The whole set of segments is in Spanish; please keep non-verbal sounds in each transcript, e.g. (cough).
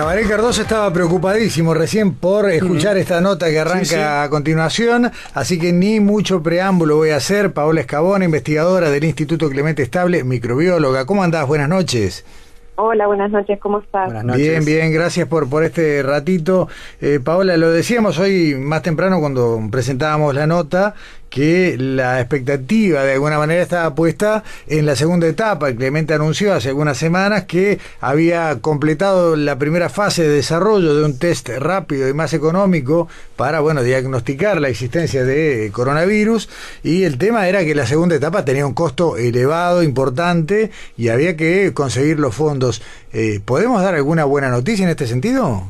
Tabaré Cardoso estaba preocupadísimo recién por escuchar esta nota que arranca a continuación, así que ni mucho preámbulo voy a hacer. Paola Escabona, investigadora del Instituto Clemente Estable, microbióloga. ¿Cómo andás? Buenas noches. Hola, buenas noches, ¿cómo estás? Bien, bien, gracias por, por este ratito. Eh, Paola, lo decíamos hoy más temprano cuando presentábamos la nota, que la expectativa de alguna manera estaba puesta en la segunda etapa. Clemente anunció hace algunas semanas que había completado la primera fase de desarrollo de un test rápido y más económico para bueno diagnosticar la existencia de coronavirus y el tema era que la segunda etapa tenía un costo elevado, importante y había que conseguir los fondos. Eh, ¿Podemos dar alguna buena noticia en este sentido?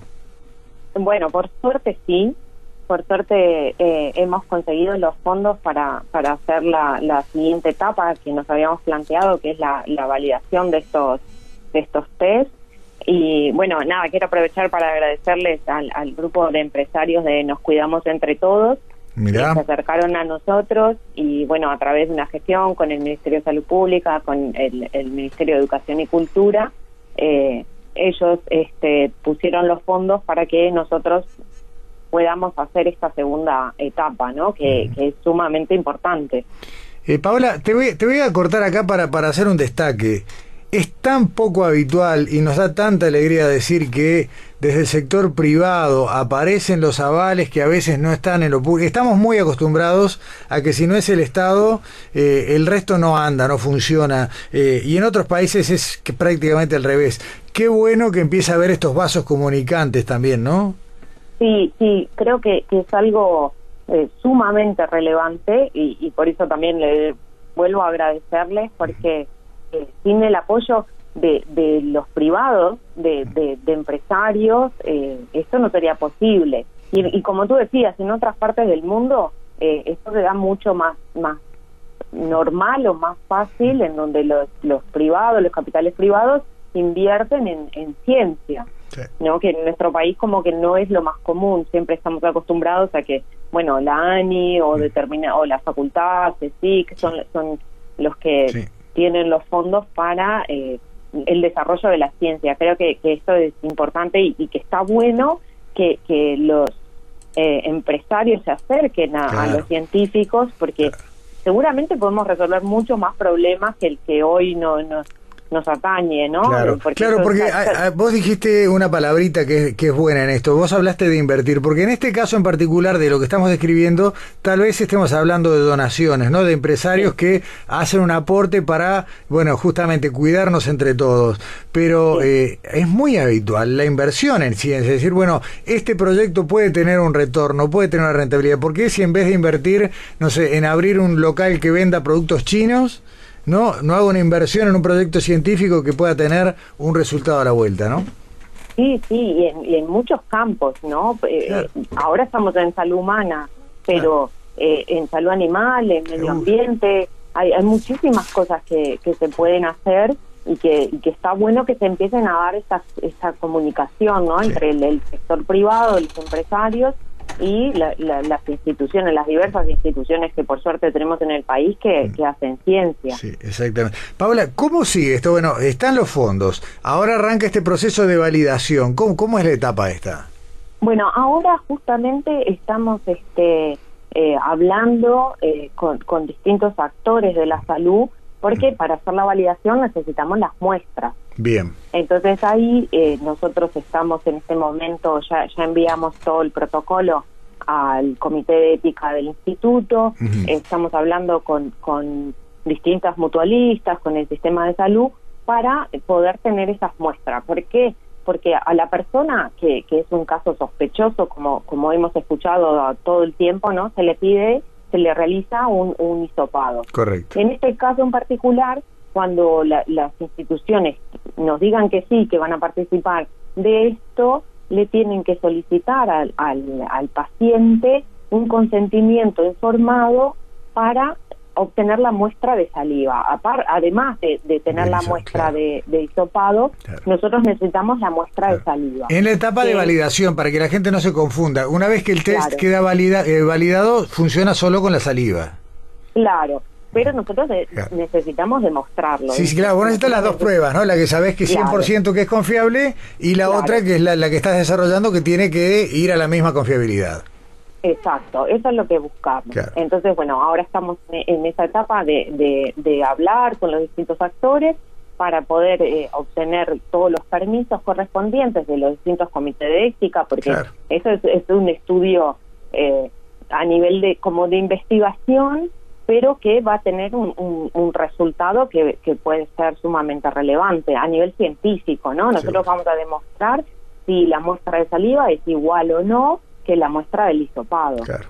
Bueno, por suerte sí por suerte eh, hemos conseguido los fondos para, para hacer la, la, siguiente etapa que nos habíamos planteado, que es la, la validación de estos, de estos test. Y bueno, nada, quiero aprovechar para agradecerles al, al grupo de empresarios de Nos Cuidamos Entre Todos, que se acercaron a nosotros y bueno, a través de una gestión con el Ministerio de Salud Pública, con el, el Ministerio de Educación y Cultura, eh, ellos este, pusieron los fondos para que nosotros podamos hacer esta segunda etapa, ¿no? Que, es sumamente importante. Eh, Paola, te voy, te voy a cortar acá para, para hacer un destaque. Es tan poco habitual y nos da tanta alegría decir que desde el sector privado aparecen los avales que a veces no están en lo público. Estamos muy acostumbrados a que si no es el Estado, eh, el resto no anda, no funciona. Eh, y en otros países es que prácticamente al revés. Qué bueno que empiece a haber estos vasos comunicantes también, ¿no? Sí, sí, creo que, es algo eh, sumamente relevante y, por eso también le vuelvo a agradecerles porque eh, sin el apoyo de, de los privados, de, de, empresarios, eh, esto no sería posible. Y, como tú decías, en otras partes del mundo esto se da mucho más, más normal o más fácil en donde los, los privados, los capitales privados invierten en, en ciencia. ¿No? Que en nuestro país como que no es lo más común, siempre estamos acostumbrados a que, bueno, la ANI o determina o la facultad, que son, son los que tienen los fondos para eh, el desarrollo de la ciencia. Creo que, esto es importante y, que está bueno que, que los eh, empresarios se acerquen a, los científicos porque seguramente podemos resolver muchos más problemas que el que hoy no, no nos atañe, ¿no? Claro, porque, claro, porque vos dijiste una palabrita que, que, es buena en esto, vos hablaste de invertir, porque en este caso en particular de lo que estamos describiendo, tal vez estemos hablando de donaciones, ¿no? De empresarios que hacen un aporte para, bueno, justamente cuidarnos entre todos, pero eh, es muy habitual la inversión en ciencia, es decir, bueno, este proyecto puede tener un retorno, puede tener una rentabilidad, ¿por qué si en vez de invertir, no sé, en abrir un local que venda productos chinos, no, no hago una inversión en un proyecto científico que pueda tener un resultado a la vuelta, ¿no? Sí, sí, y en, muchos campos, ¿no? Eh, ahora estamos en salud humana, pero eh, en salud animal, en medio ambiente, hay, hay muchísimas cosas que, que se pueden hacer y que, que, está bueno que se empiecen a dar esta, esta comunicación, ¿no? Entre el, el sector privado, los empresarios y las instituciones, las diversas instituciones que por suerte tenemos en el país que, mm. que, hacen ciencia. Sí, exactamente. Paula, ¿cómo sigue esto? Bueno, están los fondos, ahora arranca este proceso de validación. ¿Cómo, cómo es la etapa esta? Bueno, ahora justamente estamos este, eh, hablando eh, con, con distintos actores de la salud porque para hacer la validación necesitamos las muestras. Bien. Entonces ahí eh, nosotros estamos en este momento, ya, ya enviamos todo el protocolo al comité de ética del instituto, estamos hablando con, con distintas mutualistas, con el sistema de salud, para poder tener esas muestras. ¿Por qué? Porque a la persona que, que es un caso sospechoso, como, como hemos escuchado todo el tiempo, ¿no? Se le pide se le realiza un, un hisopado. Correcto. En este caso en particular, cuando las instituciones nos digan que sí, que van a participar de esto, le tienen que solicitar al, al, paciente un consentimiento informado para obtener la muestra de saliva. además de, tener la muestra de, de, hisopado, nosotros necesitamos la muestra de saliva. En la etapa de validación, para que la gente no se confunda, una vez que el test queda valida, eh, validado, funciona solo con la saliva. Claro, pero nosotros necesitamos demostrarlo. Sí, sí, claro, vos necesitas las dos pruebas, ¿no? La que sabés que 100% que es confiable y la otra que es la, que estás desarrollando que tiene que ir a la misma confiabilidad. Exacto, eso es lo que buscamos. Entonces, bueno, ahora estamos en esa etapa de, de, hablar con los distintos actores para poder eh, obtener todos los permisos correspondientes de los distintos comités de ética, porque eso es, un estudio eh, a nivel de como de investigación pero que va a tener un, un, resultado que, que, puede ser sumamente relevante a nivel científico, ¿no? Nosotros vamos a demostrar si la muestra de saliva es igual o no que la muestra del hisopado. Claro.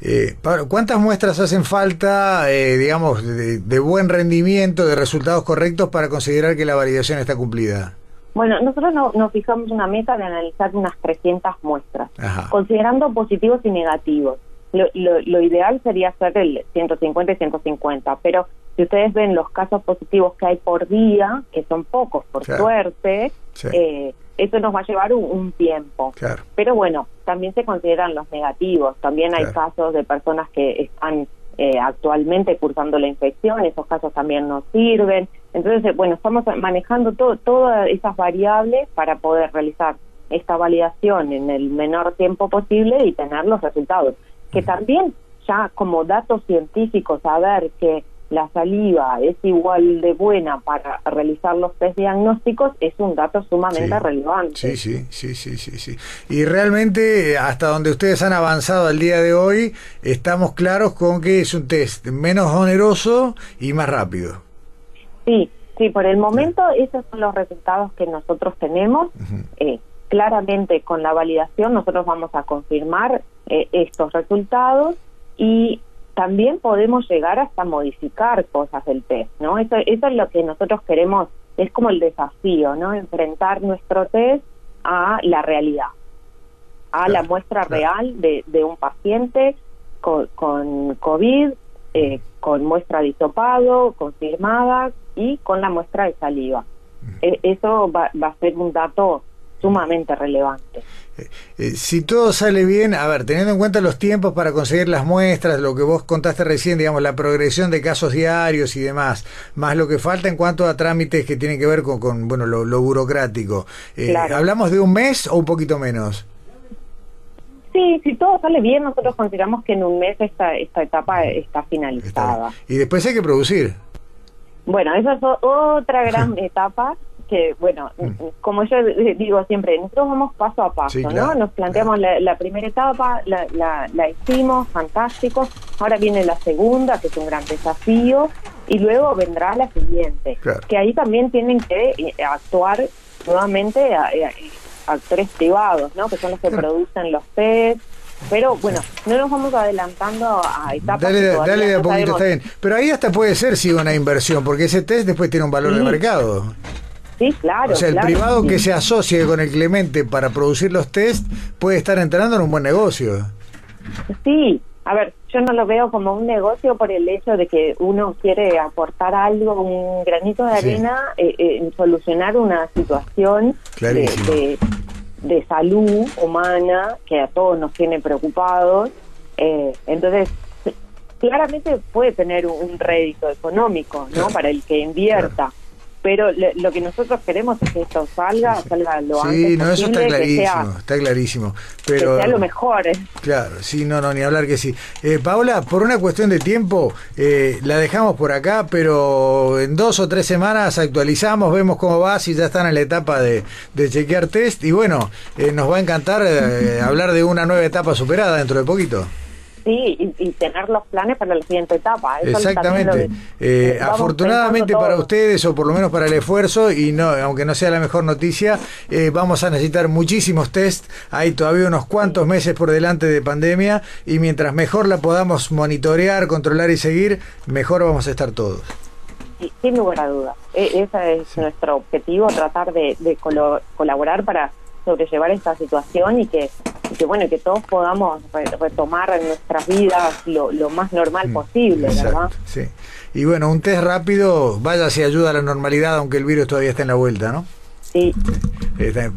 Eh, ¿Cuántas muestras hacen falta, eh, digamos, de, buen rendimiento, de resultados correctos para considerar que la validación está cumplida? Bueno, nosotros nos fijamos una meta de analizar unas 300 muestras, considerando positivos y negativos lo, ideal sería hacer el 150 y 150, pero si ustedes ven los casos positivos que hay por día, que son pocos por suerte, Eh, eso nos va a llevar un, tiempo. Pero bueno, también se consideran los negativos, también hay casos de personas que están eh, actualmente cursando la infección, esos casos también nos sirven. Entonces, eh, bueno, estamos manejando todo, todas esas variables para poder realizar esta validación en el menor tiempo posible y tener los resultados. Que también ya como datos científicos saber que la saliva es igual de buena para realizar los test diagnósticos es un dato sumamente relevante. Sí, sí, sí, sí, sí, sí. Y realmente hasta donde ustedes han avanzado al día de hoy, estamos claros con que es un test menos oneroso y más rápido. Sí, sí, por el momento esos son los resultados que nosotros tenemos claramente con la validación nosotros vamos a confirmar eh, estos resultados y también podemos llegar hasta modificar cosas del test, ¿no? Eso, eso es lo que nosotros queremos, es como el desafío, ¿no? Enfrentar nuestro test a la realidad, a la muestra real de, de, un paciente con, con COVID, eh, con muestra de hisopado confirmada y con la muestra de saliva. E, eso va, va a ser un dato sumamente relevante. Eh, eh, si todo sale bien, a ver, teniendo en cuenta los tiempos para conseguir las muestras, lo que vos contaste recién, digamos, la progresión de casos diarios y demás, más lo que falta en cuanto a trámites que tienen que ver con, bueno, lo, burocrático, eh, ¿hablamos de un mes o un poquito menos? Sí, si todo sale bien, nosotros consideramos que en un mes esta, esta etapa está finalizada. Y después hay que producir. Bueno, esa es otra gran (laughs) etapa que, bueno, mm. como yo digo siempre, nosotros vamos paso a paso, ¿no? Nos planteamos la, primera etapa, la, la, hicimos, fantástico, ahora viene la segunda, que es un gran desafío, y luego vendrá la siguiente, que ahí también tienen que eh, actuar nuevamente actores privados, ¿no? Que son los que producen los test, pero bueno, no nos vamos adelantando a etapas. Dale, dale de a poquito, está bien. Pero ahí hasta puede ser, sí, una inversión, porque ese test después tiene un valor de mercado. Sí, claro. O sea, el privado que se asocie con el Clemente para producir los test puede estar entrando en un buen negocio. Sí, a ver, yo no lo veo como un negocio por el hecho de que uno quiere aportar algo, un granito de arena eh, eh, en solucionar una situación de, de, salud humana que a todos nos tiene preocupados. Eh, entonces, claramente puede tener un, rédito económico, ¿no? Para el que invierta pero lo que nosotros queremos es que esto salga, salga lo antes Sí, no, eso está clarísimo, está clarísimo. Pero, que sea lo mejor. ¿eh? Claro, sí, no, no, ni hablar que sí. Eh, Paola, por una cuestión de tiempo, eh, la dejamos por acá, pero en dos o tres semanas actualizamos, vemos cómo va, si ya están en la etapa de, de chequear test, y bueno, nos va a encantar (laughs) hablar de una nueva etapa superada dentro de poquito. Sí, y, tener los planes para la siguiente etapa. Exactamente. Eh, afortunadamente para ustedes, o por lo menos para el esfuerzo, y no aunque no sea la mejor noticia, eh, vamos a necesitar muchísimos test. Hay todavía unos cuantos meses por delante de pandemia, y mientras mejor la podamos monitorear, controlar y seguir, mejor vamos a estar todos. sin lugar a dudas. E, ese es nuestro objetivo, tratar de, colaborar para sobrellevar esta situación y que, que bueno que todos podamos retomar en nuestras vidas lo, más normal mm, posible, ¿verdad? Sí. Y bueno, un test rápido, vaya si ayuda a la normalidad, aunque el virus todavía esté en la vuelta, ¿no? Sí.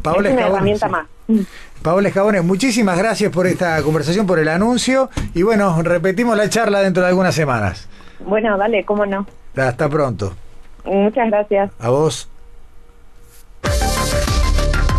Paola es una herramienta más. Paola Escabones, muchísimas gracias por esta conversación, por el anuncio y bueno, repetimos la charla dentro de algunas semanas. Bueno, dale, cómo no. Hasta pronto. Muchas gracias. A vos.